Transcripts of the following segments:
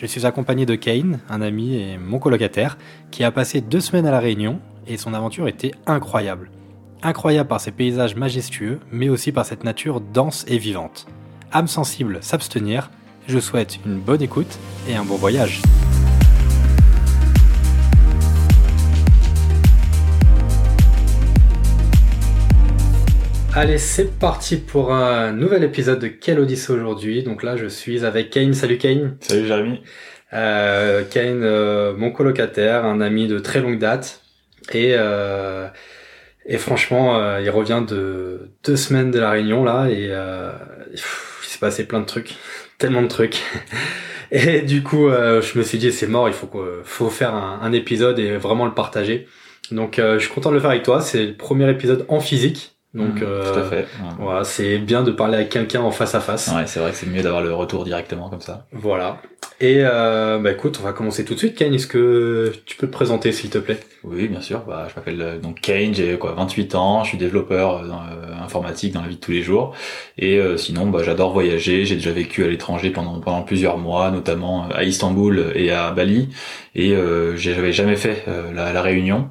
Je suis accompagné de Kane, un ami et mon colocataire, qui a passé deux semaines à La Réunion et son aventure était incroyable. Incroyable par ses paysages majestueux, mais aussi par cette nature dense et vivante. Âme sensible, s'abstenir, je souhaite une bonne écoute et un bon voyage. Allez, c'est parti pour un nouvel épisode de Quelle Odyssée aujourd'hui. Donc là, je suis avec Kane. Salut Kane. Salut Jérémy. Euh, Kane, euh, mon colocataire, un ami de très longue date. Et, euh, et franchement, euh, il revient de deux semaines de la Réunion là et euh, pff, il s'est passé plein de trucs, tellement de trucs. Et du coup, euh, je me suis dit c'est mort, il faut que, faut faire un, un épisode et vraiment le partager. Donc, euh, je suis content de le faire avec toi. C'est le premier épisode en physique. Donc, Mmh, euh, tout à fait. voilà, c'est bien de parler avec quelqu'un en face à face. Ouais, c'est vrai que c'est mieux d'avoir le retour directement comme ça. Voilà. Et euh, bah écoute, on va commencer tout de suite. Kane, est-ce que tu peux te présenter s'il te plaît? Oui, bien sûr. Bah, je m'appelle euh, donc Kane, j'ai quoi 28 ans, je suis développeur euh, dans, euh, informatique dans la vie de tous les jours. Et euh, sinon, bah, j'adore voyager. J'ai déjà vécu à l'étranger pendant pendant plusieurs mois, notamment à Istanbul et à Bali. Et euh, j'avais jamais fait la, la Réunion.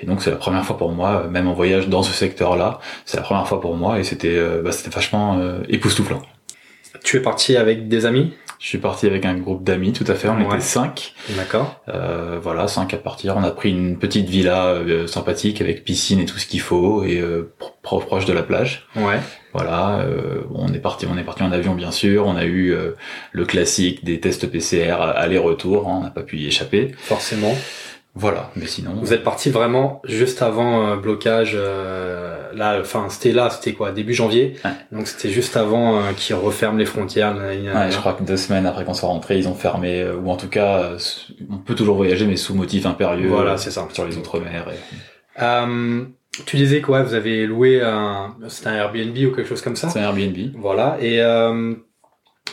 Et donc c'est la première fois pour moi, même en voyage dans ce secteur-là, c'est la première fois pour moi et c'était bah, c'était vachement époustouflant. Tu es parti avec des amis? Je suis parti avec un groupe d'amis, tout à fait. On Ouais. était cinq. D'accord. Euh, voilà, cinq à partir. On a pris une petite villa euh, sympathique avec piscine et tout ce qu'il faut et euh, pro- pro- proche de la plage. Ouais. Voilà, euh, on est parti, on est parti en avion bien sûr. On a eu euh, le classique des tests PCR aller-retour. hein, on n'a pas pu y échapper. Forcément. Voilà, mais sinon. Vous êtes parti vraiment juste avant euh, blocage. euh, là, enfin, c'était là, c'était quoi Début janvier. Ouais. Donc c'était juste avant euh, qu'ils referment les frontières. Ouais, je crois que deux semaines après qu'on soit rentré, ils ont fermé, euh, ou en tout cas, euh, on peut toujours voyager, mais sous motif impérieux. Voilà, c'est ça. Sur les outre-mer. et- Euh, tu disais quoi Vous avez loué un, c'était un Airbnb ou quelque chose comme ça? C'est un Airbnb. Voilà. Et euh,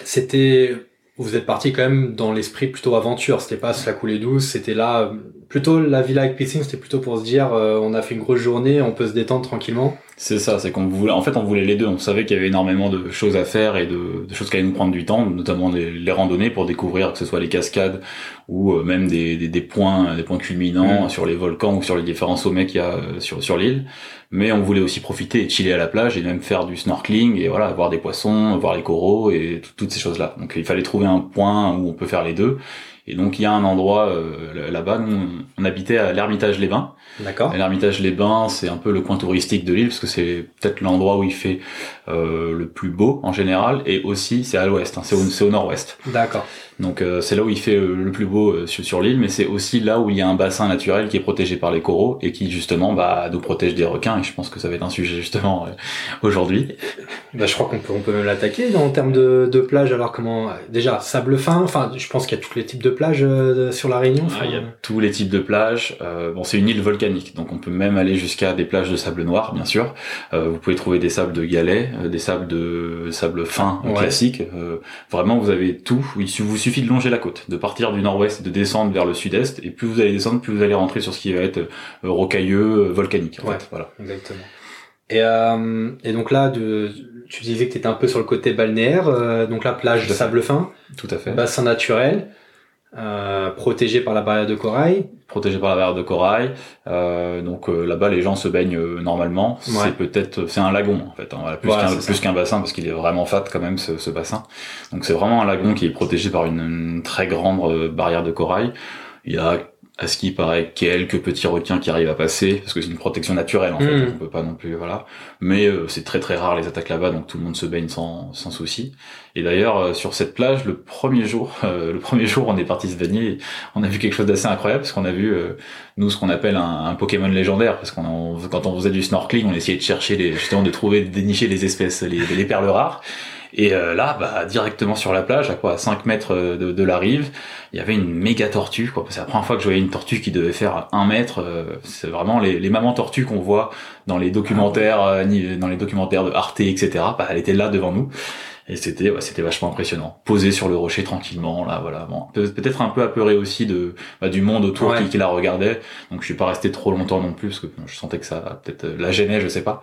c'était, vous êtes parti quand même dans l'esprit plutôt aventure. C'était pas se la couler douce. C'était là, plutôt la villa avec piscine. C'était plutôt pour se dire, euh, on a fait une grosse journée, on peut se détendre tranquillement. C'est ça, c'est qu'on voulait, en fait, on voulait les deux. On savait qu'il y avait énormément de choses à faire et de, de choses qui allaient nous prendre du temps, notamment les, les randonnées pour découvrir que ce soit les cascades ou euh, même des, des, des points, des points culminants Mm. sur les volcans ou sur les différents sommets qu'il y a euh, sur, sur l'île. Mais on voulait aussi profiter et chiller à la plage et même faire du snorkeling et voilà, voir des poissons, voir les coraux et tout- toutes ces choses-là. Donc il fallait trouver un point où on peut faire les deux. Et donc il y a un endroit euh, là-bas, nous on- habitait à l'Ermitage-les-Bains. D'accord. Et L'Ermitage-les-Bains, c'est un peu le coin touristique de l'île parce que c'est peut-être l'endroit où il fait euh, le plus beau en général et aussi c'est à l'ouest, hein, c'est au, c'est au nord-ouest. D'accord. Donc euh, c'est là où il fait euh, le plus beau euh, sur, sur l'île, mais c'est aussi là où il y a un bassin naturel qui est protégé par les coraux et qui justement bah, nous protège des requins. Et je pense que ça va être un sujet justement euh, aujourd'hui. Bah, je crois qu'on peut, on peut même l'attaquer en termes de, de plage. Alors comment Déjà sable fin. Enfin, je pense qu'il y a tous les types de plages euh, sur la Réunion. Ah, il y a Enfin, tous les types de plages. Euh, bon, c'est une île volcanique, donc on peut même aller jusqu'à des plages de sable noir, bien sûr. Euh, vous pouvez trouver des sables de galets, des sables de sable fin euh, Ouais. classiques. Euh, vraiment, vous avez tout. Il vous suffit de longer la côte, de partir du nord-ouest de descendre vers le sud-est. Et plus vous allez descendre, plus vous allez rentrer sur ce qui va être euh, rocailleux, euh, volcanique. En Ouais. fait, voilà. Exactement. Et, euh, et donc là, de, tu disais que tu étais un peu sur le côté balnéaire. euh, donc la plage de sable fin, Tout à fait. bassin naturel, euh, protégé par la barrière de corail. protégé par la barrière de corail. Euh, donc euh, là-bas, les gens se baignent euh, normalement. Ouais. C'est peut-être, c'est un lagon en fait, hein, voilà, plus qu'un plus qu'un bassin parce qu'il est vraiment fat quand même ce, ce bassin. Donc c'est vraiment un lagon qui est protégé par une, une très grande euh, barrière de corail. Il y a à ce qui paraît quelques petits requins qui arrivent à passer parce que c'est une protection naturelle en fait. Mhm. On peut pas non plus voilà. Mais euh, c'est très très rare les attaques là-bas donc tout le monde se baigne sans sans souci. Et d'ailleurs euh, sur cette plage le premier jour euh, le premier jour on est parti se baigner on a vu quelque chose d'assez incroyable parce qu'on a vu euh, nous ce qu'on appelle un, un Pokémon légendaire parce qu'on quand on faisait du snorkeling on essayait de chercher les justement de trouver de dénicher les espèces les, les perles rares Et euh, là, bah, directement sur la plage, à quoi, à 5 mètres euh, de, la rive, il y avait une méga tortue. C'est la première fois que je voyais une tortue qui devait faire un mètre. c'est vraiment les, les mamans tortues qu'on voit dans les documentaires, dans les documentaires de Arte, etc. Bah, elle était là devant nous et c'était c'était vachement impressionnant. Posé sur le rocher tranquillement là voilà bon, peut-être un peu apeuré aussi de bah, du monde autour qui, la regardait. Donc je suis pas resté trop longtemps non plus parce que je sentais que ça peut-être euh, la gênait je sais pas.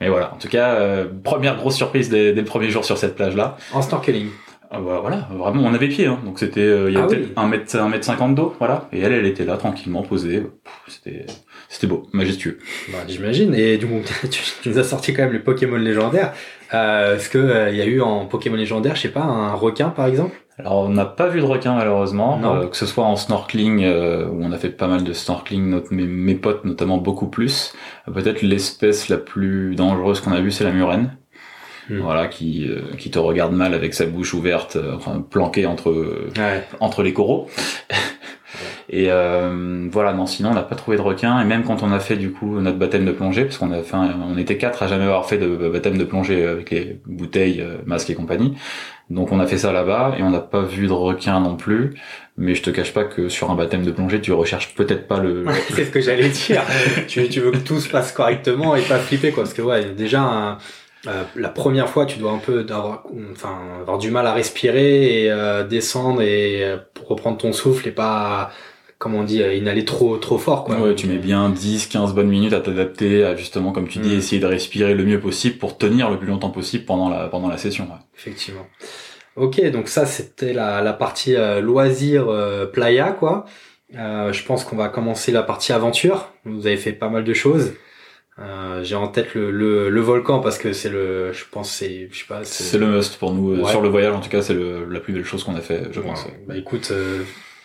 Mais voilà. En tout cas euh, première grosse surprise dès, dès, le premier jour sur cette plage là en snorkeling. Ah bah, voilà, vraiment, on avait pied, hein. donc c'était, euh, il y a ah peut-être mètre, un mètre cinquante d'eau, voilà, et elle, elle était là tranquillement posée, c'était, c'était beau, majestueux. Bah, j'imagine. Et du coup, tu, nous as sorti quand même les Pokémon légendaires. Euh, Est-ce que euh, y a eu en Pokémon légendaire, je sais pas, un requin par exemple? Alors on n'a pas vu de requin malheureusement, euh, que ce soit en snorkeling euh, où on a fait pas mal de snorkeling, notre, mes, mes potes notamment beaucoup plus. Peut-être l'espèce la plus dangereuse qu'on a vue, c'est la murène. Hmm. Voilà, qui qui te regarde mal avec sa bouche ouverte, enfin planquée entre entre les coraux. Et euh, voilà, non, sinon on n'a pas trouvé de requin. Et même quand on a fait du coup notre baptême de plongée, parce qu'on a fait, on était quatre à jamais avoir fait de baptême de plongée avec les bouteilles, euh, masques et compagnie. Donc on a fait ça là-bas et on n'a pas vu de requin non plus. Mais je te cache pas que sur un baptême de plongée, tu recherches peut-être pas le. c'est ce que j'allais dire. tu, tu veux que tout se passe correctement et pas flipper quoi, parce que ouais, déjà. Euh, la première fois, tu dois un peu avoir, enfin, avoir du mal à respirer et euh, descendre et reprendre ton souffle et pas comme on dit, euh, inhaler trop trop fort quoi. Ouais, tu mets bien 10 15 bonnes minutes à t'adapter à justement comme tu dis mm. essayer de respirer le mieux possible pour tenir le plus longtemps possible pendant la pendant la session. Effectivement. OK, donc ça c'était la la partie euh, loisir euh, playa quoi. je pense qu'on va commencer la partie aventure. Vous avez fait pas mal de choses. j'ai en tête le, le, le, volcan parce que c'est le je pense c'est je sais pas c'est le must pour nous sur le voyage en tout cas c'est la plus belle chose qu'on a fait je pense bah écoute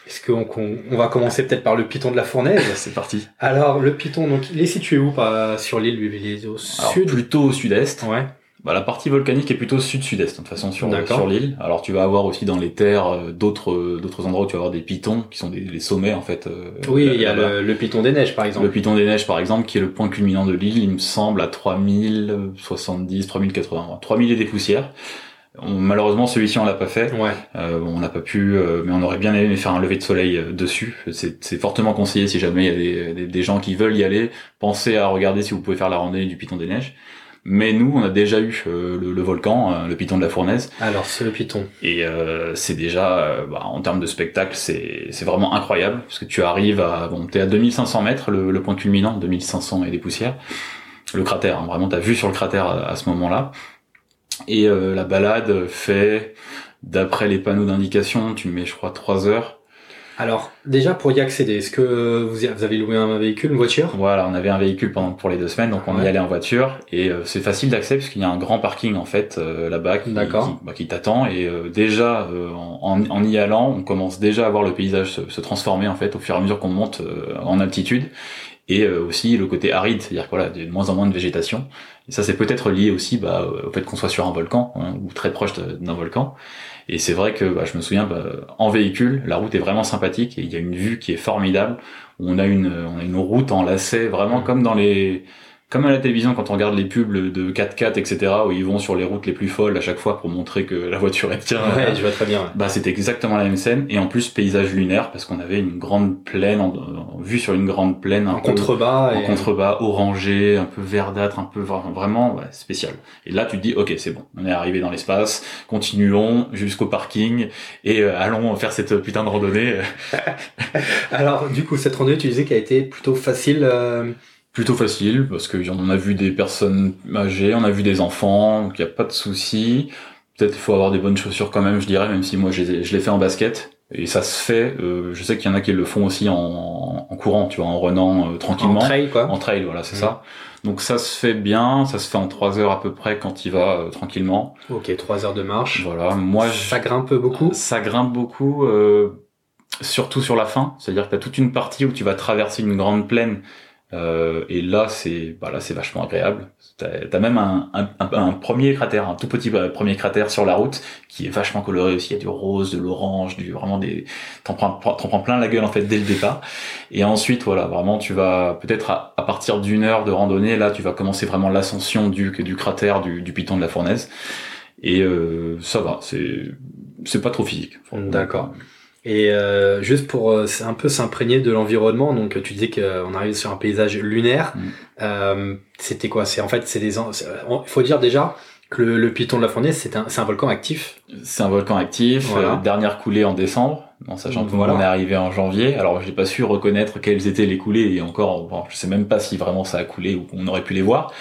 est-ce qu'on on va commencer peut-être par le piton de la fournaise C'est parti. Alors le piton, donc il est situé où pas sur l'île Il est au sud? Plutôt au sud-est. Ouais. Bah, la partie volcanique est plutôt sud-sud-est de toute façon sur sur l'île. Alors tu vas avoir aussi dans les terres euh, d'autres euh, d'autres endroits où tu vas avoir des pitons qui sont des les sommets en fait. Euh, oui, il y a le, le, piton des neiges par exemple. Le piton des neiges par exemple qui est le point culminant de l'île, il me semble à 3070, 3080, 3000 et des poussières malheureusement, celui-ci on l'a pas fait. Ouais. Euh, on n'a pas pu, euh, mais on aurait bien aimé faire un lever de soleil euh, dessus. C'est fortement conseillé si jamais il y a des, des, gens qui veulent y aller. Pensez à regarder si vous pouvez faire la randonnée du Piton des Neiges. Mais nous, on a déjà eu le, volcan, le Piton de la Fournaise. Alors, c'est le Piton. Et c'est déjà, bah, en termes de spectacle, c'est vraiment incroyable parce que tu arrives à, bon, t'es à 2500 mètres, le, point culminant, 2500 et des poussières. Le cratère, hein, vraiment, t'as vu sur le cratère à ce moment-là. Et euh, la balade fait, d'après les panneaux d'indication, tu mets, je crois, trois heures. Alors, déjà pour y accéder, est-ce que vous avez loué un véhicule, une voiture? Voilà, on avait un véhicule pendant pour les deux semaines, donc on y allait en voiture. Et euh, c'est facile d'accès parce qu'il y a un grand parking en fait euh, là-bas qui, bah, qui, t'attend. Et déjà en, en, y allant, on commence déjà à voir le paysage se, se transformer en fait au fur et à mesure qu'on monte en altitude et aussi le côté aride, c'est-à-dire qu'il voilà, y a de moins en moins de végétation. Et ça, c'est peut-être lié aussi bah, au fait qu'on soit sur un volcan hein, ou très proche d'un volcan. Et c'est vrai que bah, je me souviens, bah, en véhicule, la route est vraiment sympathique et il y a une vue qui est formidable. On a une, on a une route en lacet, vraiment mmh. comme dans les comme à la télévision quand on regarde les pubs de 4x4 etc où ils vont sur les routes les plus folles à chaque fois pour montrer que la voiture est tient ouais je vois très bien bah c'était exactement la même scène. Et en plus paysage lunaire parce qu'on avait une grande plaine en, vue sur une grande plaine en contrebas en contrebas orangé un peu verdâtre un peu vraiment ouais, spécial. Et là tu te dis ok c'est bon on est arrivé dans l'espace continuons jusqu'au parking et euh, allons faire cette putain de randonnée. Alors du coup cette randonnée tu disais qu'elle a été plutôt facile euh, plutôt facile parce qu'on a vu des personnes âgées, on a vu des enfants, donc il n'y a pas de souci. Peut-être il faut avoir des bonnes chaussures quand même, je dirais, même si moi je l'ai fait en basket. Et ça se fait, euh, je sais qu'il y en a qui le font aussi en, en courant, tu vois, en renant euh, tranquillement. En trail, quoi. En trail, voilà, c'est ça. Donc ça se fait bien, ça se fait en trois heures à peu près quand il va euh, tranquillement. Ok, trois heures de marche. Voilà, moi... Ça grimpe beaucoup Ça grimpe beaucoup, surtout sur la fin. C'est-à-dire que tu as toute une partie où tu vas traverser une grande plaine euh, et là, c'est bah là, c'est vachement agréable. T'as as même un, un, un, premier cratère, un tout petit euh, premier cratère sur la route qui est vachement coloré aussi. Il y a du rose, de l'orange, du vraiment des. T'en prends, prends plein la gueule en fait dès le départ. Et ensuite, voilà, vraiment, tu vas peut-être à, à, partir d'une heure de randonnée, là, tu vas commencer vraiment l'ascension du du cratère du, du piton de la fournaise. Et euh, ça va, c'est c'est pas trop physique. D'accord. Et euh, juste pour euh, un peu s'imprégner de l'environnement, donc tu disais qu'on arrive sur un paysage lunaire. Mm. Euh, c'était quoi? C'est en fait, c'est des. Il faut dire déjà que le, le Piton de la Fournaise, c'est un, un volcan actif. C'est un volcan actif. Voilà. euh, dernière coulée en décembre, en sachant que Voilà. on est arrivé en janvier. Alors j'ai pas su reconnaître quelles étaient les coulées et encore, bon, je sais même pas si vraiment ça a coulé ou qu'on aurait pu les voir.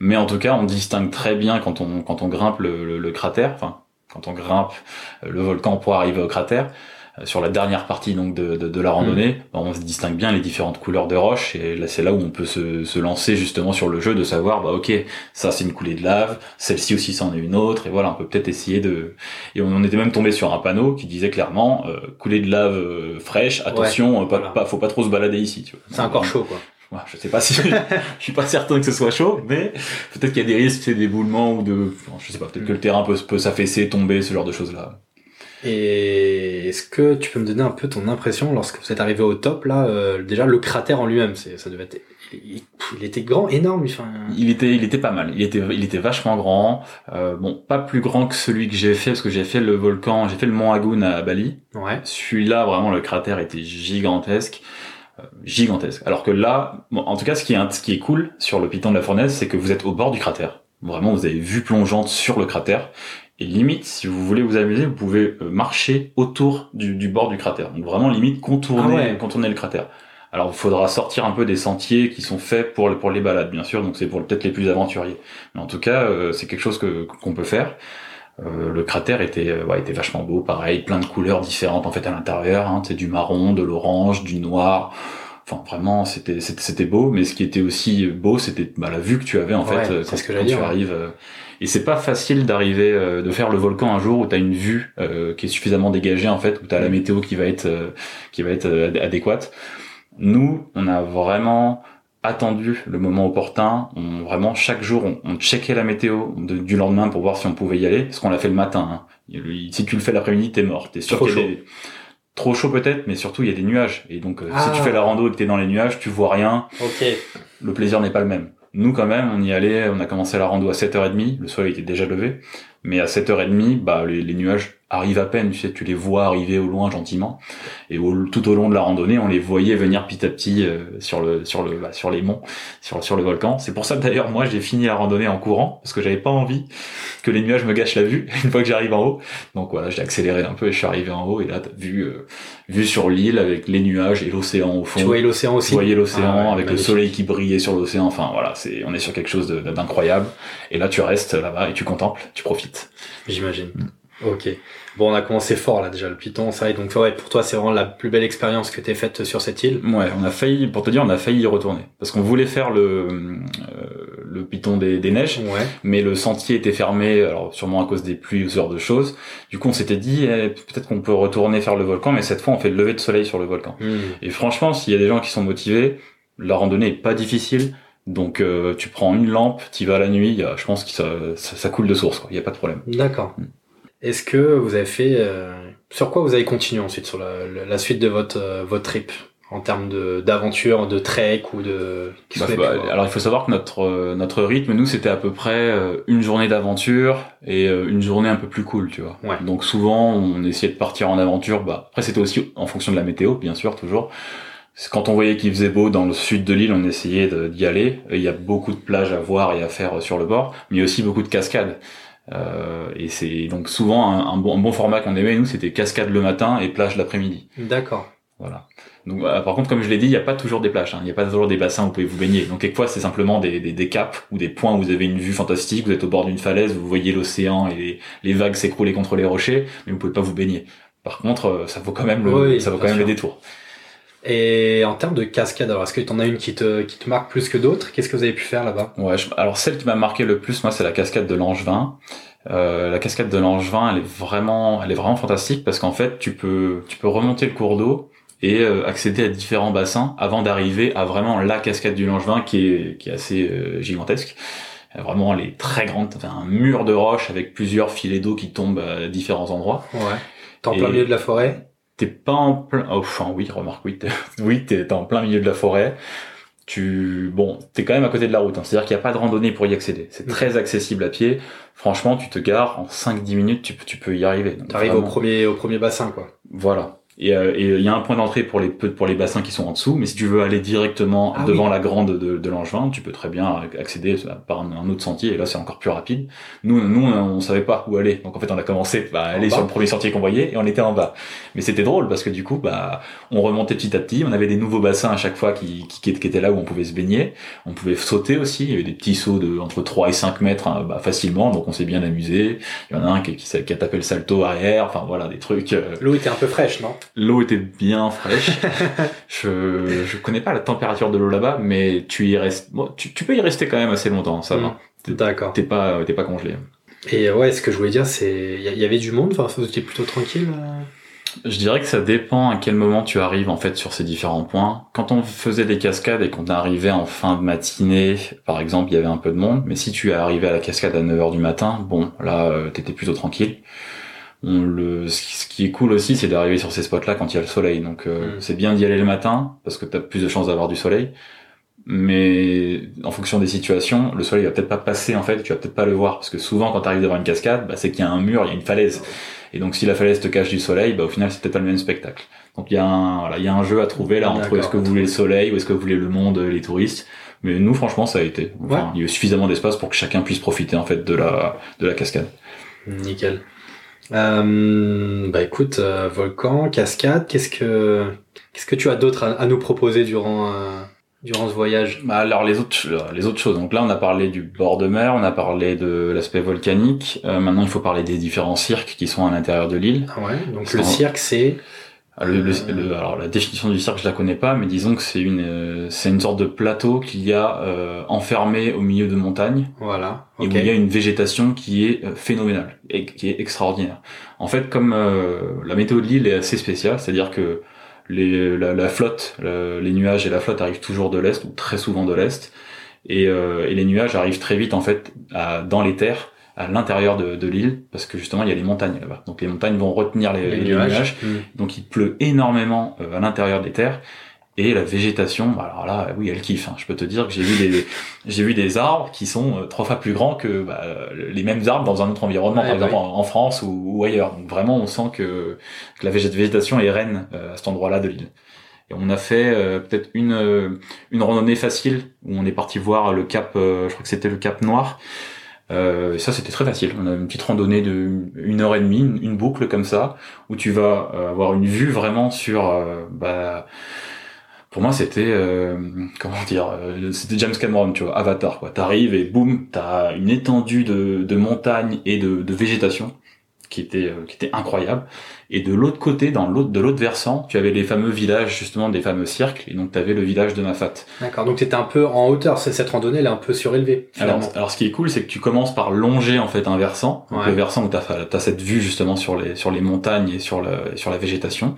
Mais en tout cas, on distingue très bien quand on quand on grimpe le, le- le cratère, enfin quand on grimpe euh, le volcan pour arriver au cratère. Euh, Sur la dernière partie donc de, de, de la randonnée, ben, on se distingue bien les différentes couleurs de roches et là c'est là où on peut se, se lancer justement sur le jeu de savoir bah ok ça c'est une coulée de lave, celle-ci aussi c'en est une autre et voilà on peut peut-être essayer de et on, on était même tombé sur un panneau qui disait clairement euh, coulée de lave euh, fraîche attention euh, pas, voilà. pas faut pas trop se balader ici tu vois. C'est encore chaud, quoi. Je sais pas si je suis pas certain que ce soit chaud, mais peut-être qu'il y a des risques, c'est d'éboulement ou de, je sais pas, peut-être que le terrain peut, peut s'affaisser, tomber, ce genre de choses là. Et est-ce que tu peux me donner un peu ton impression lorsque vous êtes arrivé au top là euh, Déjà le cratère en lui-même, c'est ça devait être, il, il était grand, énorme. Enfin, Il était, il était pas mal. Il était, il était vachement grand. Euh, bon, pas plus grand que celui que j'ai fait parce que j'ai fait le volcan, j'ai fait le mont Agoun à Bali. ouais. Celui-là, vraiment, le cratère était gigantesque. Euh, gigantesque. Alors que là, bon, en tout cas, ce qui est, ce qui est cool sur le piton de la fournaise, c'est que vous êtes au bord du cratère. Vraiment, vous avez vue plongeante sur le cratère. Et limite, si vous voulez vous amuser, vous pouvez euh, marcher autour du, du bord du cratère. Donc vraiment, limite, contourner, Ah ouais. contourner le cratère. Alors, il faudra sortir un peu des sentiers qui sont faits pour, les- pour les balades, bien sûr. Donc, c'est pour peut-être les plus aventuriers. Mais en tout cas, euh, c'est quelque chose que qu'on peut faire. Euh, le cratère était, euh, ouais, était vachement beau, pareil, plein de couleurs différentes en fait à l'intérieur. Hein, c'est du marron, de l'orange, du noir. Enfin, vraiment, c'était c'était beau. Mais ce qui était aussi beau, c'était bah, la vue que tu avais en Ouais, fait euh, quand, ce que quand j'allais tu dire, arrives. Et c'est pas facile d'arriver, euh, de faire le volcan un jour où t'as une vue euh, qui est suffisamment dégagée en fait, où t'as la météo qui va être euh, qui va être euh, adé- adéquate. Nous, on a vraiment attendu le moment opportun. On, vraiment, chaque jour, on, on checkait la météo de- du lendemain pour voir si on pouvait y aller. Parce qu'on l'a fait le matin. hein. Si tu le fais l'après-midi, t'es mort. T'es sûr qu'il y a chaud. des- Trop chaud peut-être, mais surtout il y a des nuages. Et donc, euh, Ah. si tu fais la rando et que t'es dans les nuages, tu vois rien. Ok. Le plaisir n'est pas le même. Nous, quand même, on y allait, on a commencé la rando à 7h30. Le soleil était déjà levé. Mais à 7h30, bah, les, les nuages arrivent à peine. Tu sais, tu les vois arriver au loin gentiment. Et au- tout au long de la randonnée, on les voyait venir petit à petit euh, sur le sur le bah, sur les monts, sur sur le volcan. C'est pour ça d'ailleurs moi j'ai fini la randonnée en courant parce que j'avais pas envie que les nuages me gâchent la vue une fois que j'arrive en haut. Donc voilà, j'ai accéléré un peu et je suis arrivé en haut et là t'as vu euh, vue sur l'île avec les nuages et l'océan au fond. Tu voyais l'océan aussi. Tu voyais l'océan Ah ouais, avec le soleil qui brillait sur l'océan. Enfin voilà, c'est on est sur quelque chose d'incroyable. Et là tu restes là-bas et tu contemples, tu profites. J'imagine. Ok. Bon, on a commencé fort là déjà le Python, ça. Et donc ouais, pour toi, c'est vraiment la plus belle expérience que t'aies faite sur cette île. Ouais, on a failli, pour te dire, on a failli y retourner parce qu'on voulait faire le euh, le piton des, des neiges, Ouais. mais le sentier était fermé, alors sûrement à cause des pluies ou ce genre de choses. Du coup, on s'était dit eh, peut-être qu'on peut retourner faire le volcan, mais cette fois, on fait le lever de soleil sur le volcan. Hmm. Et franchement, s'il y a des gens qui sont motivés, la randonnée est pas difficile. Donc euh, tu prends une lampe, tu vas la nuit, y a- je pense que ça, ça, ça coule de source, quoi. Il y a pas de problème. D'accord. Hmm. Est-ce que vous avez fait euh, sur quoi vous avez continué ensuite sur la, la- suite de votre euh, votre trip en termes de d'aventure, de trek ou de Bah, bah, alors il faut savoir que notre euh, notre rythme, nous, c'était à peu près euh, une journée d'aventure et euh, une journée un peu plus cool, tu vois. Ouais. Donc souvent, on essayait de partir en aventure. Bah après, c'était aussi en fonction de la météo, bien sûr, toujours. Quand on voyait qu'il faisait beau dans le sud de l'île, on essayait d'y aller. Il y a beaucoup de plages à voir et à faire sur le bord, mais aussi beaucoup de cascades. Euh, et c'est donc souvent un, un bon, un bon format qu'on aimait nous, c'était cascade le matin et plage l'après-midi. D'accord. Voilà. Donc, euh, par contre, comme je l'ai dit, il n'y a pas toujours des plages, hein. il n'y a pas toujours des bassins où vous pouvez vous baigner. Donc, quelquefois, c'est simplement des, des, des caps ou des points où vous avez une vue fantastique, vous êtes au bord d'une falaise, vous voyez l'océan et les, les vagues s'écrouler contre les rochers, mais vous pouvez pas vous baigner. Par contre, euh, ça vaut quand même le, Oui, ça vaut quand même sûr. le détour. Et en termes de cascade, alors est-ce que t'en as une qui te qui te marque plus que d'autres? Qu'est-ce que vous avez pu faire là-bas? Ouais, je- alors celle qui m'a marqué le plus, moi, c'est la cascade de Langevin. Euh, la cascade de Langevin, elle est vraiment, elle est vraiment fantastique parce qu'en fait, tu peux, tu peux remonter le cours d'eau et euh, accéder à différents bassins avant d'arriver à vraiment la cascade du Langevin qui est, qui est assez euh, gigantesque. Euh, Vraiment, elle est très grande, enfin, un mur de roche avec plusieurs filets d'eau qui tombent à différents endroits. Ouais. T'es en plein milieu de la forêt? T'es pas en plein, oh, enfin oui, remarque, oui, t'es, oui, t'es t'es en plein milieu de la forêt. tu bon, t'es quand même à côté de la route. Hein. C'est-à-dire qu'il n'y a pas de randonnée pour y accéder. C'est très accessible à pied. Franchement, tu te gares en 5-10 minutes, tu, tu peux y arriver. Tu arrives au premier au premier bassin, quoi. Voilà. Euh, et il y a un point d'entrée pour les pour les bassins qui sont en dessous, mais si tu veux aller directement Ah devant la grande de, de Langevin, tu peux très bien accéder par un, un autre sentier. Et là, c'est encore plus rapide. Nous, nous, on savait pas où aller, donc en fait, on a commencé à aller bas. sur le premier sentier qu'on voyait et on était en bas. Mais c'était drôle parce que du coup, bah, on remontait petit à petit. On avait des nouveaux bassins à chaque fois qui, qui, qui étaient là où on pouvait se baigner. On pouvait sauter aussi. Il y avait des petits sauts de entre 3 et 5 mètres hein, bah, facilement, donc on s'est bien amusé. Il y en a un qui, qui, qui a tapé le salto arrière. Enfin voilà, des trucs. euh, L'eau était un peu fraîche, non? L'eau était bien fraîche. je je connais pas la température de l'eau là-bas, mais tu y restes. Bon, tu, tu peux y rester quand même assez longtemps, ça va. D'accord. T'es pas t'es pas congelé. Et euh, ouais, ce que je voulais dire, c'est il y, avait du monde. Enfin, c'était plutôt tranquille. euh Je dirais que ça dépend à quel moment tu arrives en fait sur ces différents points. Quand on faisait des cascades et qu'on arrivait en fin de matinée, par exemple, il y avait un peu de monde. Mais si tu es arrivé à la cascade à 9h du matin, bon, là, euh, t'étais plutôt tranquille. On le, ce qui- est cool aussi, c'est d'arriver sur ces spots-là quand il y a le soleil. Donc, euh, Mm. c'est bien d'y aller le matin parce que t'as plus de chances d'avoir du soleil. Mais en fonction des situations, le soleil va peut-être pas passer en fait, tu vas peut-être pas le voir parce que souvent quand tu arrives devant une cascade, bah, c'est qu'il y a un mur, il y a une falaise. Et donc si la falaise te cache du soleil, bah, au final c'est peut-être pas le même spectacle. Donc il y a un voilà, il y a un jeu à trouver là entre est-ce que vous voulez le soleil ou est-ce que vous voulez le monde, les touristes. Mais nous franchement ça a été. Enfin, Il y a eu suffisamment d'espace pour que chacun puisse profiter en fait de la de la cascade. Nickel. Euh, bah écoute, euh, volcan, cascade, qu'est-ce que qu'est-ce que tu as d'autre à, à nous proposer durant euh, durant ce voyage? Bah alors les autres les autres choses. Donc là on a parlé du bord de mer, on a parlé de l'aspect volcanique. Euh, maintenant il faut parler des différents cirques qui sont à l'intérieur de l'île. Ah ouais, donc le cirque c'est Le, le- le- alors la définition du cirque je la connais pas, mais disons que c'est une euh, c'est une sorte de plateau qu'il y a euh, enfermé au milieu de montagnes voilà. et où il y a une végétation qui est euh, phénoménale et qui est extraordinaire. En fait, comme euh, la météo de l'île est assez spéciale, c'est-à-dire que les, la, la flotte, le- les nuages et la flotte arrivent toujours de l'est ou très souvent de l'est, et, euh, et les nuages arrivent très vite en fait à- dans les terres à l'intérieur de, de l'île parce que justement il y a les montagnes là-bas. Donc les montagnes vont retenir les, les les nuages. Hmm. donc il pleut énormément euh, à l'intérieur des terres et la végétation, bah, alors là, oui, elle kiffe. hein. Je peux te dire que j'ai vu des, j'ai vu des arbres qui sont euh, trois fois plus grands que bah, les mêmes arbres dans un autre environnement, Ouais, par exemple en, en France ou, ou ailleurs. Donc vraiment, on sent que, que la végé- végétation est reine euh, à cet endroit-là de l'île. Et on a fait euh, peut-être une une randonnée facile où on est parti voir le cap, euh, je crois que c'était le cap Noir. Euh, et ça c'était très facile. On a une petite randonnée de une heure et demie, une, boucle comme ça, où tu vas euh, avoir une vue vraiment sur. euh, bah, pour moi c'était euh, comment dire, euh, c'était James Cameron, tu vois, Avatar quoi. T'arrives et boum, t'as une étendue de, de montagnes et de, de végétation qui était qui était incroyable. Et de l'autre côté, dans l'autre de l'autre versant, tu avais les fameux villages justement des fameux cercles. Et donc tu avais le village de Nafat. D'accord. Donc c'était un peu en hauteur. Cette randonnée elle est un peu surélevée Alors, alors ce qui est cool, c'est que tu commences par longer en fait un versant, donc le versant où tu as, cette vue justement sur les sur les montagnes et sur le sur la végétation.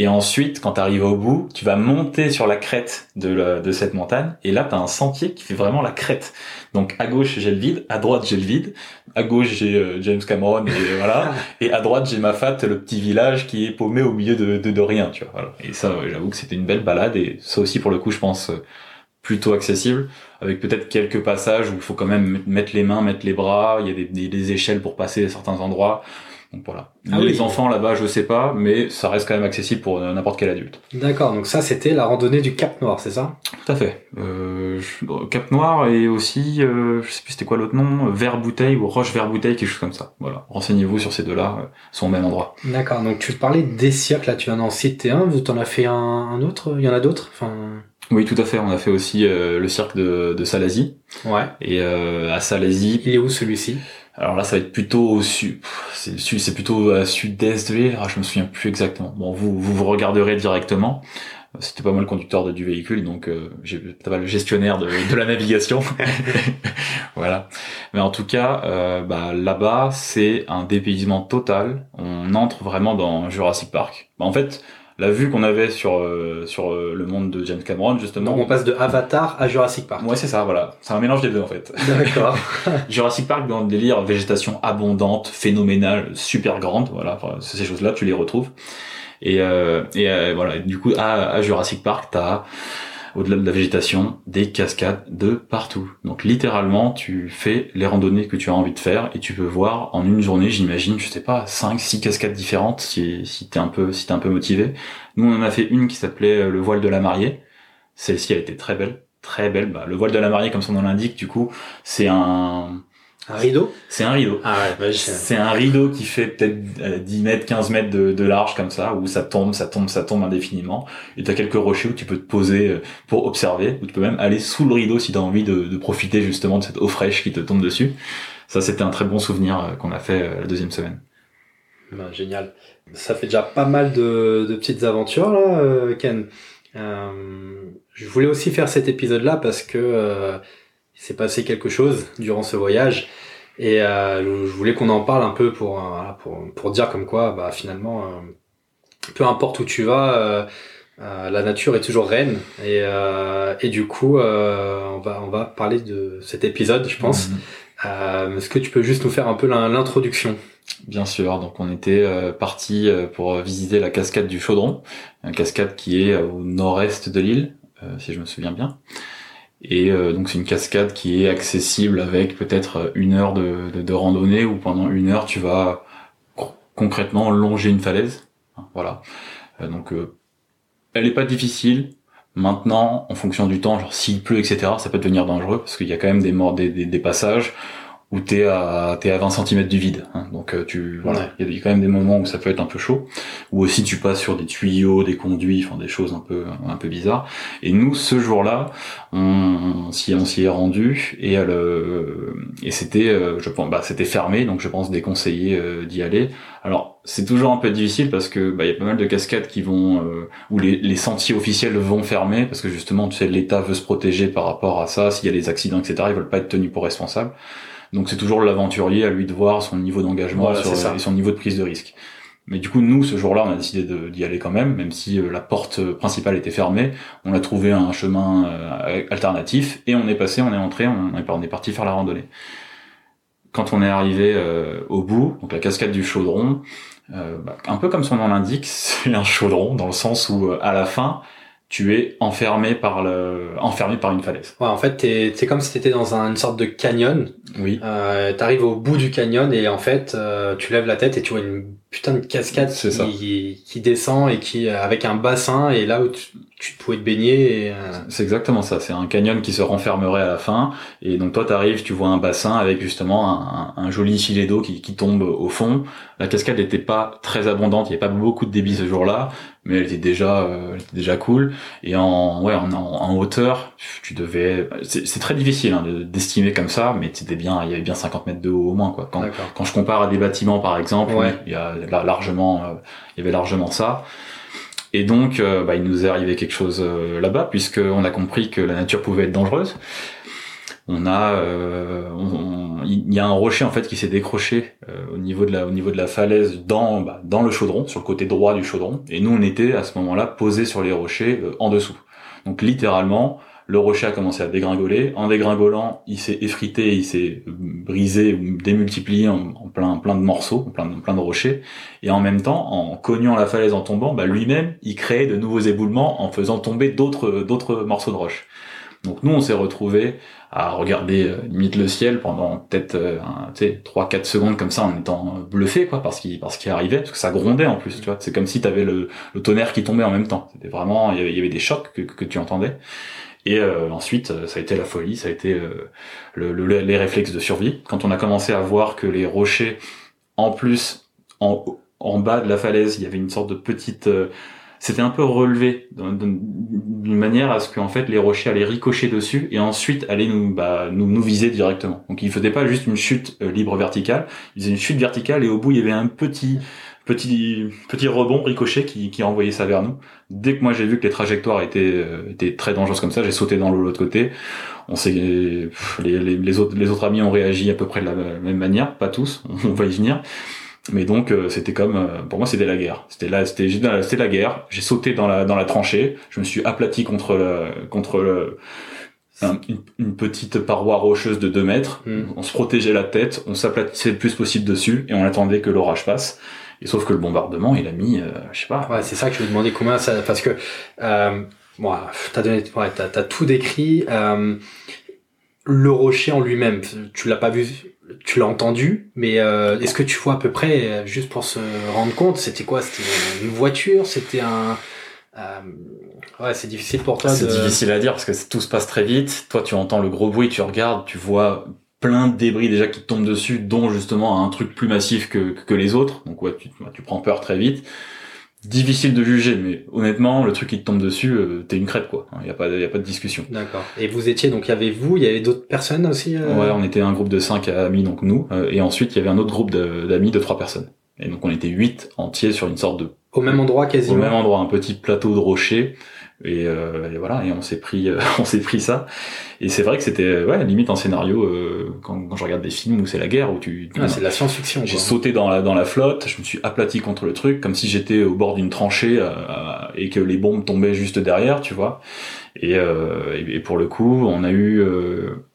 Et ensuite, quand tu arrives au bout, tu vas monter sur la crête de, la- de cette montagne. Et là, tu as un sentier qui fait vraiment la crête. Donc à gauche, j'ai le vide, à droite, j'ai le vide. À gauche, j'ai euh, James Cameron et voilà. Et à droite, j'ai Mafat, le petit village qui est paumé au milieu de, rien. Et ça, j'avoue que c'était une belle balade. Et ça aussi, pour le coup, je pense euh, plutôt accessible, avec peut-être quelques passages où il faut quand même mettre les mains, mettre les bras. Il y a des, échelles pour passer certains endroits. Donc voilà. Ah les oui. enfants là-bas, je sais pas, mais ça reste quand même accessible pour euh, n'importe quel adulte. D'accord. Donc ça c'était la randonnée du Cap Noir, c'est ça? Tout à fait. Euh, Cap Noir et aussi, euh, je sais plus c'était quoi l'autre nom, Vert Bouteille ou Roche Vert Bouteille, quelque chose comme ça. Voilà. Renseignez-vous sur ces deux-là, euh, sont au même endroit. D'accord. Donc tu parlais des cirques là. Tu viens d'en citer un. Vous t'en as fait un, un autre? Il y en a d'autres? Enfin. Oui, tout à fait. On a fait aussi euh, le cirque de, de Salazie. Ouais. Et euh, à Salazie, Il est où celui-ci? Alors là, ça va être plutôt au sud. C'est c'est plutôt à sud-est de l'île. Ah, je me souviens plus exactement. Bon, vous vous, vous regarderez directement. C'était pas moi le conducteur du véhicule, donc euh, j'ai pas le gestionnaire de, de la navigation. voilà. Mais en tout cas, euh, bah, là-bas, c'est un dépaysement total. On entre vraiment dans Jurassic Park. Bah, en fait, la vue qu'on avait sur euh, sur euh, le monde de James Cameron, justement. Donc on passe de Avatar à Jurassic Park. Ouais, c'est ça. Voilà. C'est un mélange des deux en fait. D'accord. Jurassic Park dans le délire végétation abondante, phénoménale, super grande, voilà, enfin, ces choses-là tu les retrouves. Et, euh, et euh, voilà, et du coup à, à Jurassic Park t'as au-delà de la végétation, des cascades de partout. Donc littéralement, tu fais les randonnées que tu as envie de faire et tu peux voir en une journée, j'imagine, je sais pas, 5 6 cascades différentes si si t'es un peu si t'es un peu motivé. Nous on en a fait une qui s'appelait euh, le voile de la mariée. Celle-ci a été très belle, très belle. Bah, le voile de la mariée comme son nom l'indique, du coup, c'est un un rideau C'est un rideau. Ah ouais, bah, c'est un rideau qui fait peut-être 10 mètres, 15 mètres de, de, large comme ça, où ça tombe, ça tombe, ça tombe indéfiniment. Et t'as quelques rochers où tu peux te poser euh, pour observer, ou tu peux même aller sous le rideau si t'as envie de, de, profiter justement de cette eau fraîche qui te tombe dessus. Ça, c'était un très bon souvenir euh, qu'on a fait euh, la deuxième semaine. Bah, génial. Ça fait déjà pas mal de, de petites aventures là, Ken. Euh, je voulais aussi faire cet épisode-là parce que il s'est passé quelque chose durant ce voyage. Et euh, je voulais qu'on en parle un peu pour, euh, pour, pour dire comme quoi, bah, finalement, euh, peu importe où tu vas, la nature est toujours reine. Et, et du coup, on, va, on va parler de cet épisode, je pense. Mhm. Est-ce que tu peux juste nous faire un peu l'introduction? Bien sûr, donc on était parti pour visiter la cascade du Chaudron, une cascade qui est au nord-est de l'île, si je me souviens bien. Et euh, donc c'est une cascade qui est accessible avec peut-être une heure de, de, de, randonnée où pendant une heure tu vas concrètement longer une falaise. Voilà. Euh, donc euh, elle est pas difficile. Maintenant, en fonction du temps, genre s'il pleut, etc., ça peut devenir dangereux parce qu'il y a quand même des, morts, des, des passages où t'es à t'es à 20 cm du vide. Hein. Donc euh, tu voilà, il y, a quand même des moments où ça peut être un peu chaud. Ou aussi tu passes sur des tuyaux, des conduits, enfin des choses un peu un peu bizarres. Et nous ce jour-là, on, s'y on s'y est rendu et euh, et c'était euh, je pense bah c'était fermé donc je pense déconseillé d'y aller. Alors c'est toujours un peu difficile parce que bah il y a pas mal de cascades qui vont où les, les sentiers officiels vont fermer parce que justement tu sais l'État veut se protéger par rapport à ça. S'il y a des accidents etc. Ils veulent pas être tenus pour responsables. Donc c'est toujours l'aventurier à lui de voir son niveau d'engagement et son niveau de prise de risque. Mais du coup, nous, ce jour-là, on a décidé d'y aller quand même, même si euh, la porte principale était fermée. On a trouvé un chemin euh, alternatif et on est passé, on est entré, on est, on est parti faire la randonnée. Quand on est arrivé euh, au bout, donc la cascade du Chaudron, bah, un peu comme son nom l'indique, c'est un chaudron dans le sens où à la fin, tu es enfermé par le enfermé par une falaise. Ouais, en fait, c'est comme si t'étais dans une sorte de canyon. Oui. Euh, T'arrives au bout du canyon et en fait, euh, tu lèves la tête et tu vois une putain de cascade qui, qui, descend et qui avec un bassin et là où tu, tu pouvais te baigner. Euh... C'est exactement ça. C'est un canyon qui se renfermerait à la fin et donc toi t'arrives, tu vois un bassin avec justement un, un, joli filet d'eau qui, qui tombe au fond. La cascade n'était pas très abondante, il n'y avait pas beaucoup de débit ce jour-là, mais elle était déjà, euh, elle était déjà cool. Et en ouais en, en hauteur, tu devais. C'est très difficile hein, d'estimer comme ça, mais c'était bien, il y avait bien 50 mètres de haut au moins quoi. Quand, quand je compare à des bâtiments par exemple, il y a largement, euh, il y avait largement ça. Et donc, euh, bah, il nous est arrivé quelque chose euh, là-bas, puisqu'on a compris que la nature pouvait être dangereuse. On a, il y a un rocher en fait qui s'est décroché au niveau de la, au niveau de la falaise dans, bah, dans le chaudron, sur le côté droit du chaudron. Et nous, on était à ce moment-là posés sur les rochers en dessous. Donc littéralement, le rocher a commencé à dégringoler. En dégringolant, il s'est effrité, il s'est brisé ou démultiplié en, plein, plein de morceaux, en plein, plein de rochers. Et en même temps, en cognant la falaise en tombant, bah lui-même, il créait de nouveaux éboulements en faisant tomber d'autres, d'autres morceaux de roche. Donc nous, on s'est retrouvés à regarder euh, limite le ciel pendant peut-être euh, tu sais 3 4 secondes comme ça en étant bluffé quoi parce qu'il parce qu'il arrivait parce que ça grondait en plus tu vois c'est comme si tu avais le, le tonnerre qui tombait en même temps c'était vraiment il y, avait, il y avait des chocs que, que tu entendais et euh, ensuite, euh, ça a été la folie, ça a été euh, le, les réflexes de survie. Quand on a commencé à voir que les rochers, en plus, en, en bas de la falaise, il y avait une sorte de petite... c'était un peu relevé d'une manière à ce qu'en fait les rochers allaient ricocher dessus et ensuite allaient nous, bah, nous viser directement. Donc ils faisaient pas juste une chute libre verticale, ils faisaient une chute verticale et au bout il y avait un petit petit petit rebond ricochet qui, qui a envoyé ça vers nous. Dès que moi j'ai vu que les trajectoires étaient euh, étaient très dangereuses comme ça, j'ai sauté dans l'eau de l'autre côté. On s'est les, les, les, autres les autres amis ont réagi à peu près de la même manière, pas tous, on va y venir. Mais donc euh, c'était comme euh, pour moi c'était la guerre. C'était là c'était c'était la guerre. J'ai sauté dans la dans la tranchée, je me suis aplati contre contre le une, petite paroi rocheuse de 2 mètres. Hmm. On se protégeait la tête, on s'aplatissait le plus possible dessus et on attendait que l'orage passe. Et sauf que le bombardement, il a mis, euh, je sais pas. Ouais, c'est ça que je me demandais combien ça, parce que euh, bon, t'as donné, ouais, t'as, t'as tout décrit. Euh, le rocher en lui-même, tu l'as pas vu, tu l'as entendu, mais euh, est-ce que tu vois à peu près, juste pour se rendre compte, c'était quoi C'était une voiture C'était un euh, ouais, c'est difficile pour toi. C'est de... difficile à dire parce que tout se passe très vite. Toi, tu entends le gros bruit, tu regardes, tu vois plein de débris déjà qui te tombent dessus, dont justement un truc plus massif que, que les autres. Donc ouais, tu, tu prends peur très vite difficile de juger, mais honnêtement, le truc qui te tombe dessus, euh, t'es une crête quoi. Il y a pas, y a pas de discussion. D'accord. Et vous étiez donc il y avait vous, il y avait d'autres personnes aussi. Euh... Ouais, on était un groupe de cinq amis donc nous, euh, et ensuite il y avait un autre groupe d'amis de trois personnes. Et donc on était huit entiers sur une sorte de au même endroit quasiment. Au même endroit, un petit plateau de rochers et, euh, et, voilà et on s'est pris euh, on s'est pris ça. Et c'est vrai que c'était ouais limite un scénario euh, quand, quand, je regarde des films où c'est la guerre où tu ah, c'est de la science-fiction j'ai sauté dans la dans la flotte je me suis aplati contre le truc comme si j'étais au bord d'une tranchée euh, et que les bombes tombaient juste derrière tu vois. Et, euh, et pour le coup on a eu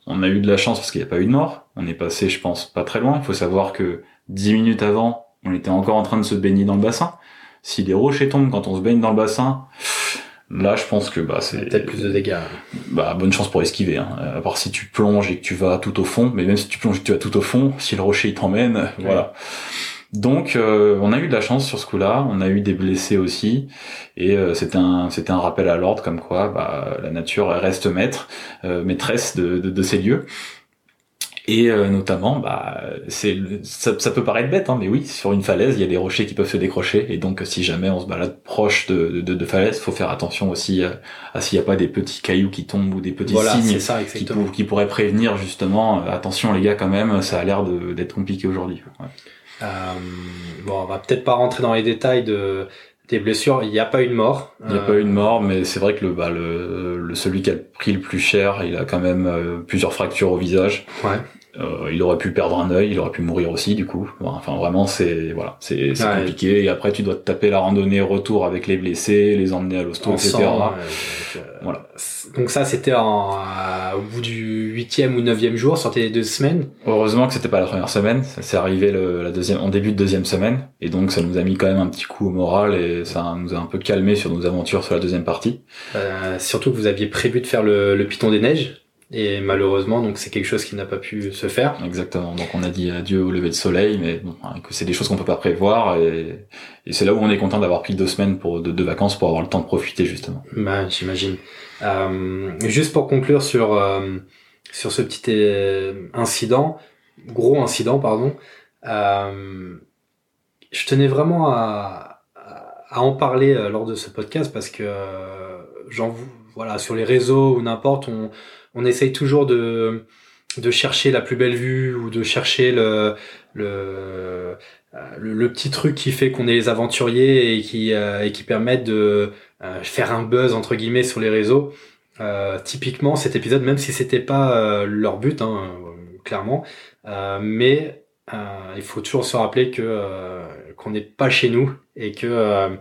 on a eu de la chance parce qu'il n'y a pas eu de mort. On est passé je pense pas très loin. Il faut savoir que dix minutes avant on était encore en train de se baigner dans le bassin. Si les rochers tombent quand on se baigne dans le bassin Là, je pense que bah c'est peut-être plus de dégâts. Bah bonne chance pour esquiver. Hein. À part si tu plonges et que tu vas tout au fond, mais même si tu plonges et que tu vas tout au fond, si le rocher il t'emmène, voilà. Donc euh, on a eu de la chance sur ce coup-là, on a eu des blessés aussi, et euh, c'était un c'était un rappel à l'ordre comme quoi bah, la nature reste maître, euh, maîtresse de, de, de, ces lieux. Et euh, notamment, bah, c'est ça, ça, peut paraître bête, hein, mais oui, sur une falaise, il y a des rochers qui peuvent se décrocher, et donc si jamais on se balade proche de, de, de falaise, faut faire attention aussi à, à s'il n'y a pas des petits cailloux qui tombent ou des petits voilà, signes ça, qui, qui, pourraient prévenir justement. Euh, attention les gars, quand même, ça a l'air d'être compliqué aujourd'hui. Ouais. Euh, bon, on va peut-être pas rentrer dans les détails de des blessures, il n'y a pas eu de mort. Il n'y a euh... pas eu de mort, mais c'est vrai que le, bah, le, le, celui qui a pris le plus cher, il a quand même euh, plusieurs fractures au visage. Ouais. Euh, il aurait pu perdre un œil, il aurait pu mourir aussi du coup. Enfin vraiment c'est voilà c'est ouais. compliqué et après tu dois te taper la randonnée retour avec les blessés, les emmener à l'hosto etc. Sang, ouais, donc, euh, voilà. Donc ça c'était en au bout du huitième ou neuvième jour sur tes deux semaines. Heureusement que c'était pas la première semaine, ça s'est arrivé le, la deuxième en début de deuxième semaine et donc ça nous a mis quand même un petit coup au moral et ça nous a un peu calmé sur nos aventures sur la deuxième partie. Euh, surtout que vous aviez prévu de faire le, le Piton des Neiges. Et malheureusement, donc c'est quelque chose qui n'a pas pu se faire. Exactement. Donc on a dit adieu au lever de soleil, mais bon, hein, que c'est des choses qu'on peut pas prévoir. Et, et c'est là où on est content d'avoir pris deux semaines pour de, de, vacances pour avoir le temps de profiter justement. Bah, j'imagine. Euh, juste pour conclure sur euh, sur ce petit euh, incident, gros incident, pardon. Euh, je tenais vraiment à, à en parler euh, lors de ce podcast parce que euh, j'en voilà sur les réseaux ou n'importe on on essaye toujours de de chercher la plus belle vue ou de chercher le le le, le petit truc qui fait qu'on est les aventuriers et qui euh, et qui permettent de euh, faire un buzz entre guillemets sur les réseaux. Euh, typiquement cet épisode, même si c'était pas euh, leur but, hein, clairement, euh, mais il faut toujours se rappeler que qu'on n'est pas chez nous et que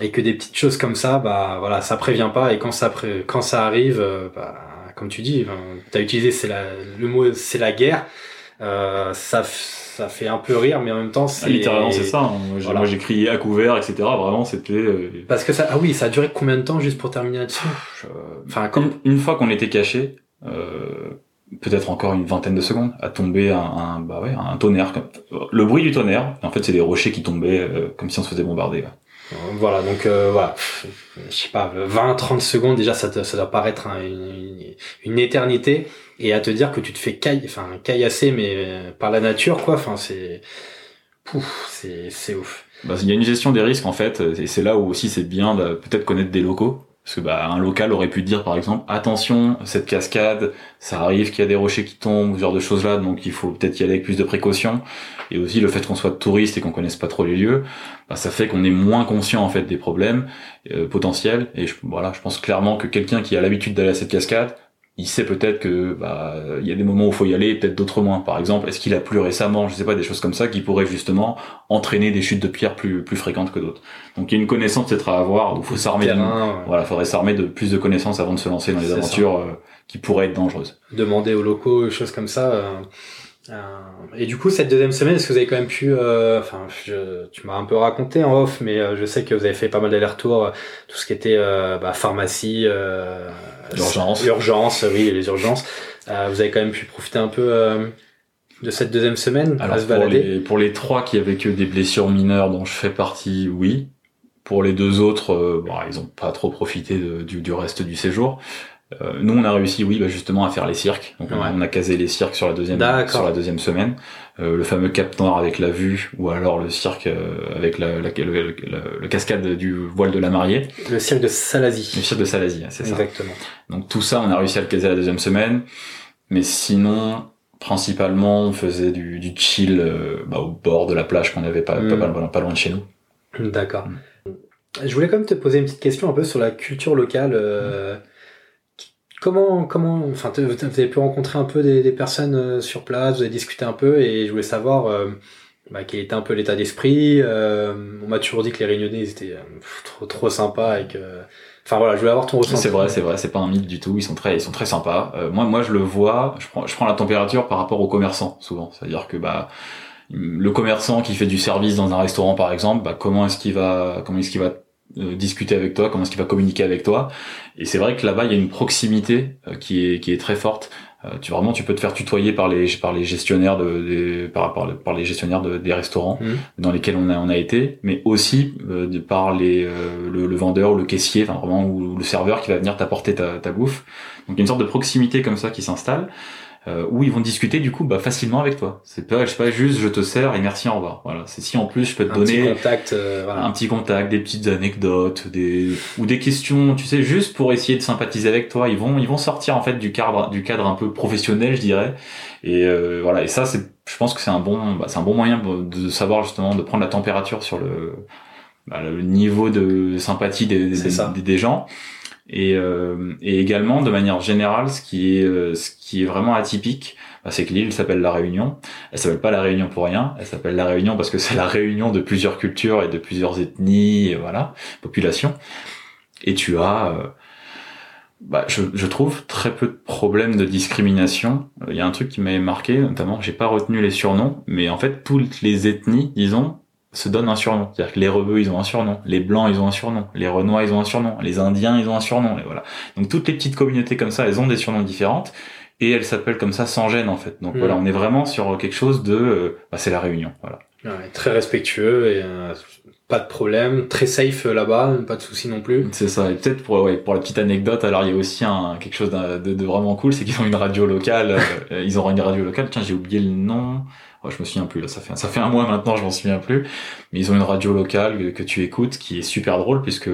et que des petites choses comme ça, bah voilà, ça prévient pas et quand ça quand ça arrive, bah comme tu dis, enfin, tu as utilisé c'est la, le mot c'est la guerre. Euh, ça, ça fait un peu rire, mais en même temps, c'est. Ah, littéralement, c'est ça. Hein. Moi, j'ai crié à couvert, etc. Vraiment, c'était. Euh... Parce que ça, ah oui, ça a duré combien de temps juste pour terminer là-dessus Enfin, comme une, une fois qu'on était caché, euh, peut-être encore une vingtaine de secondes, a tombé un, un, bah ouais, un tonnerre. Le bruit du tonnerre, en fait, c'est des rochers qui tombaient euh, comme si on se faisait bombarder. Voilà, donc euh, voilà, je sais pas, 20-30 secondes déjà, ça, te, ça doit paraître une, éternité, et à te dire que tu te fais caille, enfin caillasser, mais par la nature, quoi. Enfin, c'est, c'est, c'est ouf. Bah, il y a une gestion des risques en fait, et c'est là où aussi c'est bien peut-être connaître des locaux. Parce que bah, un local aurait pu dire par exemple attention cette cascade ça arrive qu'il y a des rochers qui tombent ce genre de choses là donc il faut peut-être y aller avec plus de précaution et aussi le fait qu'on soit touriste et qu'on connaisse pas trop les lieux bah, ça fait qu'on est moins conscient en fait des problèmes euh, potentiels. Et je, voilà je pense clairement que quelqu'un qui a l'habitude d'aller à cette cascade il sait peut-être que bah il y a des moments où il faut y aller, peut-être d'autres moins. Par exemple, est-ce qu'il a plu récemment, je sais pas, des choses comme ça qui pourraient justement entraîner des chutes de pierre plus plus fréquentes que d'autres. Donc il y a une connaissance peut-être à avoir, il faut s'armer. Ouais. Voilà, faudrait s'armer de plus de connaissances avant de se lancer dans les aventures euh, qui pourraient être dangereuses. Demander aux locaux, choses comme ça. Euh, et du coup, cette deuxième semaine, est-ce que vous avez quand même pu, euh, enfin, tu m'as un peu raconté en off, mais euh, je sais que vous avez fait pas mal d'allers-retours, tout ce qui était bah, pharmacie, urgence, urgence, oui, les urgences. vous avez quand même pu profiter un peu de cette deuxième semaine Alors, à se balader. Pour les, pour les trois qui avaient que des blessures mineures, dont je fais partie, oui. Pour les deux autres, bon, ils ont pas trop profité du, du reste du séjour. Euh, nous, on a réussi, oui, bah, justement, à faire les cirques. Donc, on, a, casé les cirques sur la deuxième, sur la deuxième semaine. Euh, le fameux Cap Nord avec la vue, ou alors le cirque euh, avec la, la, le, cascade du voile de la mariée. Le cirque de Salazie. Le cirque de Salazie, c'est ça. Exactement. Donc tout ça, on a réussi à le caser la deuxième semaine. Mais sinon, principalement, on faisait du, du chill bah, au bord de la plage qu'on avait pas, pas, pas, loin de chez nous. D'accord. Hmm. Je voulais quand même te poser une petite question un peu sur la culture locale. Comment, comment, enfin, vous avez pu rencontrer un peu des, personnes euh, sur place, vous avez discuté un peu, et je voulais savoir euh, bah, quel était un peu l'état d'esprit. Euh, on m'a toujours dit que les Réunionnais étaient trop, trop sympas et que, enfin voilà, je voulais avoir ton ressenti. C'est vrai, c'est vrai, c'est pas un mythe du tout. Ils sont très, ils sont très sympas. moi, moi, je le vois. Je prends, je prends la température par rapport aux commerçants souvent. C'est-à-dire que bah le commerçant qui fait du service dans un restaurant par exemple, bah, comment est-ce qu'il va, comment est-ce qu'il va euh, discuter avec toi, comment est-ce qu'il va communiquer avec toi. Et c'est vrai que là-bas, il y a une proximité euh, qui est qui est très forte. Euh, tu vraiment, tu peux te faire tutoyer par les par les gestionnaires de des, par, par, par les gestionnaires de, des restaurants mmh. dans lesquels on a on a été, mais aussi de par les le, le, vendeur ou le caissier, enfin vraiment ou, le serveur qui va venir t'apporter ta, ta bouffe. Donc il y a une sorte de proximité comme ça qui s'installe euh, où ils vont discuter du coup bah, facilement avec toi. C'est pas, je sais pas juste je te sers et merci au revoir. Voilà, c'est si en plus je peux te donner petit contact, euh, voilà. un petit contact, des petites anecdotes, des ou des questions, tu sais, juste pour essayer de sympathiser avec toi. Ils vont ils vont sortir en fait du cadre du cadre un peu professionnel, je dirais. Et euh, voilà, et ça c'est, je pense que c'est un bon bah, c'est un bon moyen de savoir justement de prendre la température sur le bah, le niveau de sympathie des, des, des gens et, euh, et également de manière générale ce qui est euh, ce qui est vraiment atypique bah, c'est que l'île s'appelle la Réunion. Elle s'appelle pas la Réunion pour rien. Elle s'appelle la Réunion parce que c'est la réunion de plusieurs cultures et de plusieurs ethnies et voilà populations. Et tu as euh, bah, je, je, trouve très peu de problèmes de discrimination. Il y a un truc qui m'avait marqué, notamment, j'ai pas retenu les surnoms, mais en fait, toutes les ethnies, disons, se donnent un surnom. C'est-à-dire que les rebeux, ils ont un surnom. Les blancs, ils ont un surnom. Les renois, ils ont un surnom. Les indiens, ils ont un surnom. Et voilà. Donc toutes les petites communautés comme ça, elles ont des surnoms différentes. Et elles s'appellent comme ça sans gêne, en fait. Donc voilà, hmm. on est vraiment sur quelque chose de... Euh, bah, c'est la réunion. Voilà. Ouais, très respectueux et euh, pas de problème. Très safe euh, là-bas, pas de soucis non plus. C'est ça. Et peut-être pour, ouais, pour la petite anecdote, alors il y a aussi un, quelque chose de, de, vraiment cool, c'est qu'ils ont une radio locale. ils auront une radio locale. Tiens, j'ai oublié le nom je me souviens plus là, ça fait ça fait un mois maintenant, je m'en souviens plus. Mais ils ont une radio locale que tu écoutes qui est super drôle puisque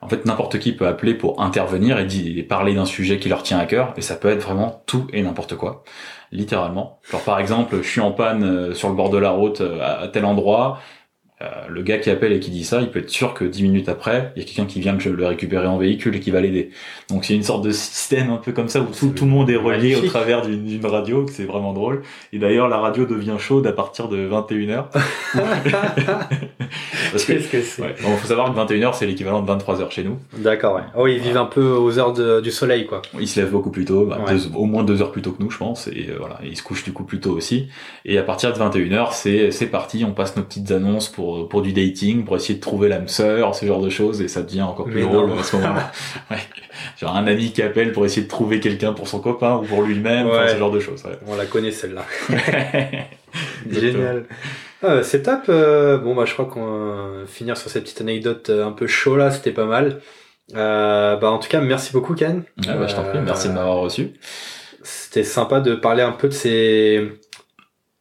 en fait n'importe qui peut appeler pour intervenir et, parler d'un sujet qui leur tient à cœur et ça peut être vraiment tout et n'importe quoi, littéralement. Genre par exemple, je suis en panne euh, sur le bord de la route euh, à tel endroit, euh, le gars qui appelle et qui dit ça, il peut être sûr que dix minutes après, il y a quelqu'un qui vient que je le récupérer en véhicule et qui va l'aider. Donc c'est une sorte de système un peu comme ça où tout, tout le monde est relié au travers d'une radio, que c'est vraiment drôle. Et d'ailleurs, la radio devient chaude à partir de 21h. Parce que, Qu'est-ce que c'est ouais. faut savoir que 21h, c'est l'équivalent de 23h chez nous. D'accord, ouais. Oh, ils vivent un peu aux heures de, du soleil, quoi. Ils se lèvent beaucoup plus tôt, bah, au moins deux heures plus tôt que nous, je pense. Et euh, voilà, ils se couchent du coup plus tôt aussi. Et à partir de 21h, c'est c'est parti, on passe nos petites annonces pour pour, du dating, pour essayer de trouver l'âme sœur, ce genre de choses, et ça devient encore plus drôle à ce moment-là. ouais. Genre un ami qui appelle pour essayer de trouver quelqu'un pour son copain ou pour lui-même, ce genre de choses. On la connaît celle-là. Génial. Ah, c'est top. Euh, bon bah je crois qu'on va finir sur cette petite anecdote euh, un peu chaud là, c'était pas mal. Euh, bah en tout cas merci beaucoup Ken. Ah, bah, je t'en prie, merci de m'avoir reçu. C'était sympa de parler un peu de ces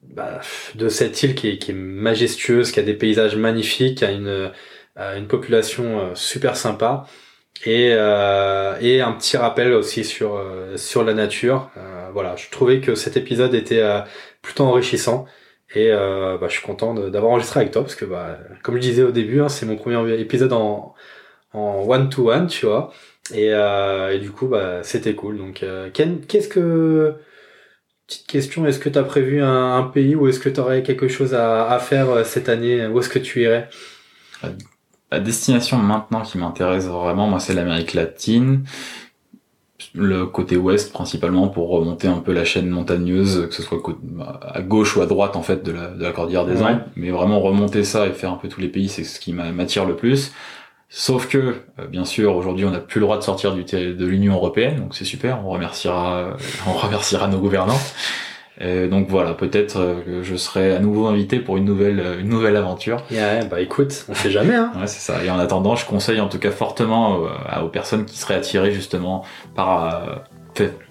bah, de cette île qui est, qui est, majestueuse, qui a des paysages magnifiques, qui a une, une population euh, super sympa et, euh, et un petit rappel aussi sur euh, sur la nature. Euh, voilà, je trouvais que cet épisode était plutôt enrichissant et bah, je suis content d'avoir enregistré avec toi parce que bah, comme je disais au début, hein, c'est mon premier épisode en en one tu vois. Et, et du coup, bah, c'était cool. Donc, Ken, qu'est-ce que Petite question, est-ce que tu as prévu un, pays ou est-ce que tu aurais quelque chose à, faire euh, cette année? Où est-ce que tu irais? La destination maintenant qui m'intéresse vraiment, moi, c'est l'Amérique latine. Le côté ouest principalement pour remonter un peu la chaîne montagneuse, que ce soit à gauche ou à droite en fait de la, de la cordillère des Andes. Mais vraiment remonter ça et faire un peu tous les pays, c'est ce qui m'attire le plus. Sauf que, euh, bien sûr, aujourd'hui, on n'a plus le droit de sortir du de l'Union européenne, donc c'est super. On remerciera, on remerciera nos gouvernants. Et donc voilà, peut-être euh, que je serai à nouveau invité pour une nouvelle, euh, une nouvelle aventure. Yeah, bah écoute, on sait jamais. Hein. ouais, c'est ça. Et en attendant, je conseille en tout cas fortement aux personnes qui seraient attirées justement par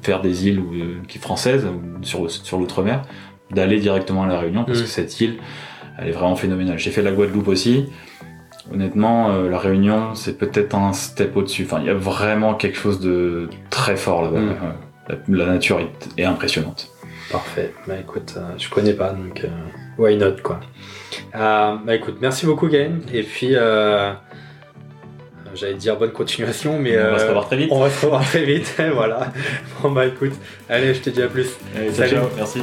faire des îles qui françaises sur sur l'outre-mer, d'aller directement à la Réunion parce mm. que cette île, elle est vraiment phénoménale. J'ai fait la Guadeloupe aussi honnêtement, euh, la Réunion, c'est peut-être un step au-dessus. Enfin, il y a vraiment quelque chose de très fort là-bas. Mm. La, nature est, impressionnante. Parfait. Bah écoute, euh, je connais pas, donc euh, why not quoi. bah écoute, merci beaucoup Gain. Et puis, j'allais dire bonne continuation, mais on va se revoir très vite. On va se revoir très vite. voilà. Bon bah écoute, allez, je te dis à plus. Salut. Ciao, merci.